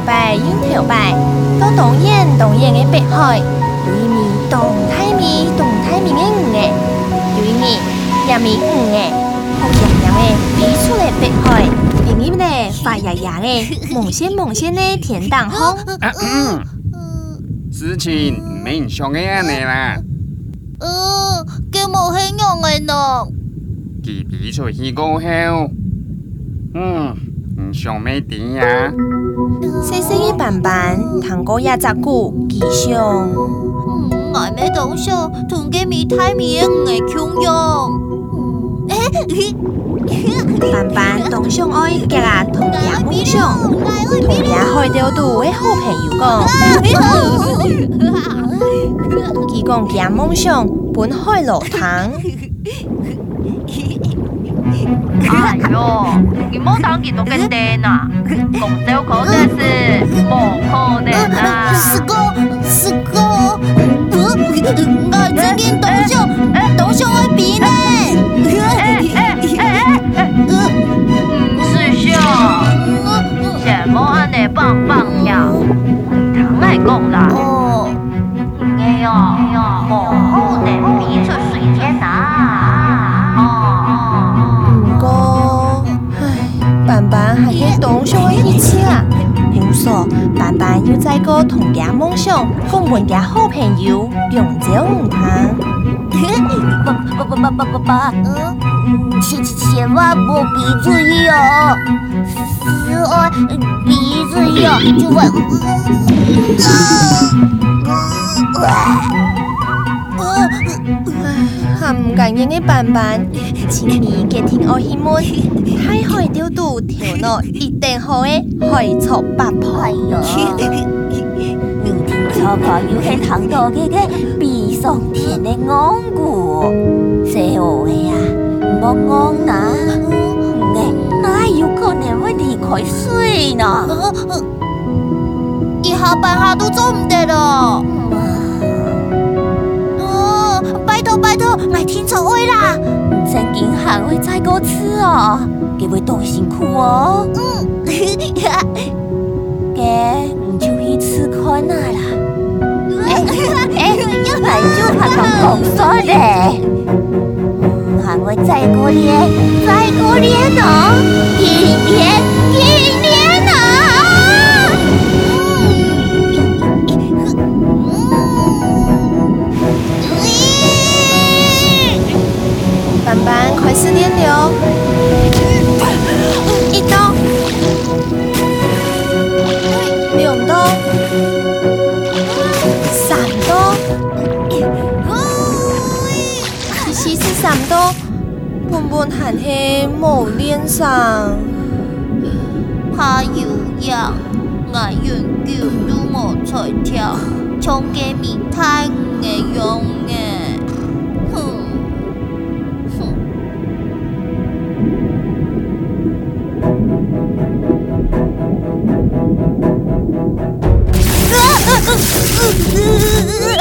表白又表白，都同樣同樣嘅迫害，對面動態面動態面嘅五嘅，對面入面五嘅，好樣樣嘅俾出嚟迫害，朋友呢發芽芽嘅，夢想夢想呢甜當好。事情唔係上嘅樣嚟啦。呃，佢冇起樣嘅喏。佢俾出去過後，嗯。想咩点呀？识识的板板，糖果也执顾志向。外面同学同给未太美嘅外强。笨笨同上爱结下童年梦想，童年开到到嘅好朋友讲，佮讲个梦想变开落糖。哎呦！你莫当起那个爹呐，公司可能是不可能的。是哥，是哥，我这边多久？寒假动向一起啦！听说班班要再个同家梦想，碰碰家好朋友，永照唔怕。嘿嘿，爸爸爸爸爸爸，嗯，千千切，万莫闭嘴哦！是哦，闭嘴哦，就问。唔敢应嘅办办，请你接听我耳麦，太害调度调乐，一定好嘅。害错八婆，明天错婆要去糖糖姐姐，必送甜的安果，真好嘅呀，冇讲难。唔，那有可能会离开水呢？一下办下都做唔得咯。拜托，买天错威啦！趁经喊去再过次哦，几位当辛苦哦。嗯，嘿 呀，嘅唔就去吃看呐啦。哎 哎，哎，唔少拍广告算嘞。行去再果子，再果子喏，耶耶！四点流，一刀，两刀，三刀，嘻是三刀，分分汗下莫脸上，拍有痒，爱运球拄莫彩跳，充给面太唔样用 Ah!